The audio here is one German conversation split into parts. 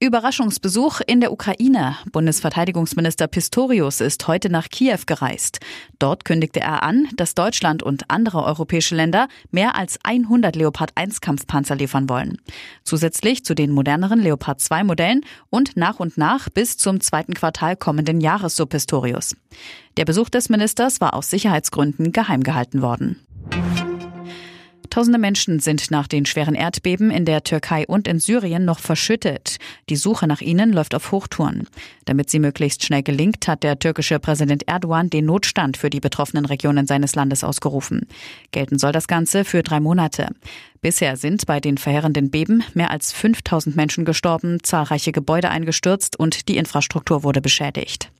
Überraschungsbesuch in der Ukraine. Bundesverteidigungsminister Pistorius ist heute nach Kiew gereist. Dort kündigte er an, dass Deutschland und andere europäische Länder mehr als 100 Leopard 1 Kampfpanzer liefern wollen. Zusätzlich zu den moderneren Leopard 2 Modellen und nach und nach bis zum zweiten Quartal kommenden Jahres, so Pistorius. Der Besuch des Ministers war aus Sicherheitsgründen geheim gehalten worden. Tausende Menschen sind nach den schweren Erdbeben in der Türkei und in Syrien noch verschüttet. Die Suche nach ihnen läuft auf Hochtouren. Damit sie möglichst schnell gelingt, hat der türkische Präsident Erdogan den Notstand für die betroffenen Regionen seines Landes ausgerufen. Gelten soll das Ganze für drei Monate. Bisher sind bei den verheerenden Beben mehr als 5000 Menschen gestorben, zahlreiche Gebäude eingestürzt und die Infrastruktur wurde beschädigt.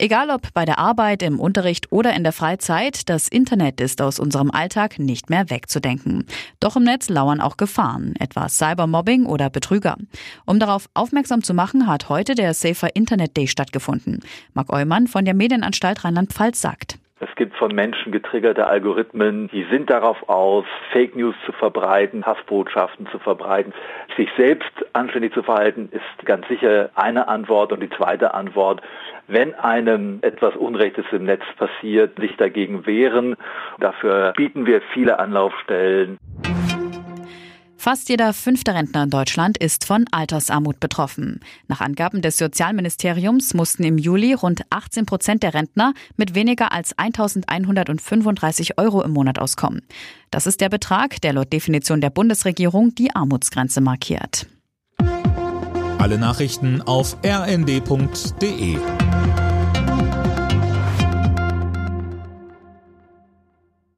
Egal ob bei der Arbeit, im Unterricht oder in der Freizeit, das Internet ist aus unserem Alltag nicht mehr wegzudenken. Doch im Netz lauern auch Gefahren, etwa Cybermobbing oder Betrüger. Um darauf aufmerksam zu machen, hat heute der Safer Internet Day stattgefunden. Marc Eumann von der Medienanstalt Rheinland-Pfalz sagt. Es gibt von Menschen getriggerte Algorithmen, die sind darauf aus, Fake News zu verbreiten, Hassbotschaften zu verbreiten. Sich selbst anständig zu verhalten, ist ganz sicher eine Antwort. Und die zweite Antwort, wenn einem etwas Unrechtes im Netz passiert, sich dagegen wehren. Dafür bieten wir viele Anlaufstellen. Fast jeder fünfte Rentner in Deutschland ist von Altersarmut betroffen. Nach Angaben des Sozialministeriums mussten im Juli rund 18 Prozent der Rentner mit weniger als 1135 Euro im Monat auskommen. Das ist der Betrag, der laut Definition der Bundesregierung die Armutsgrenze markiert. Alle Nachrichten auf rnd.de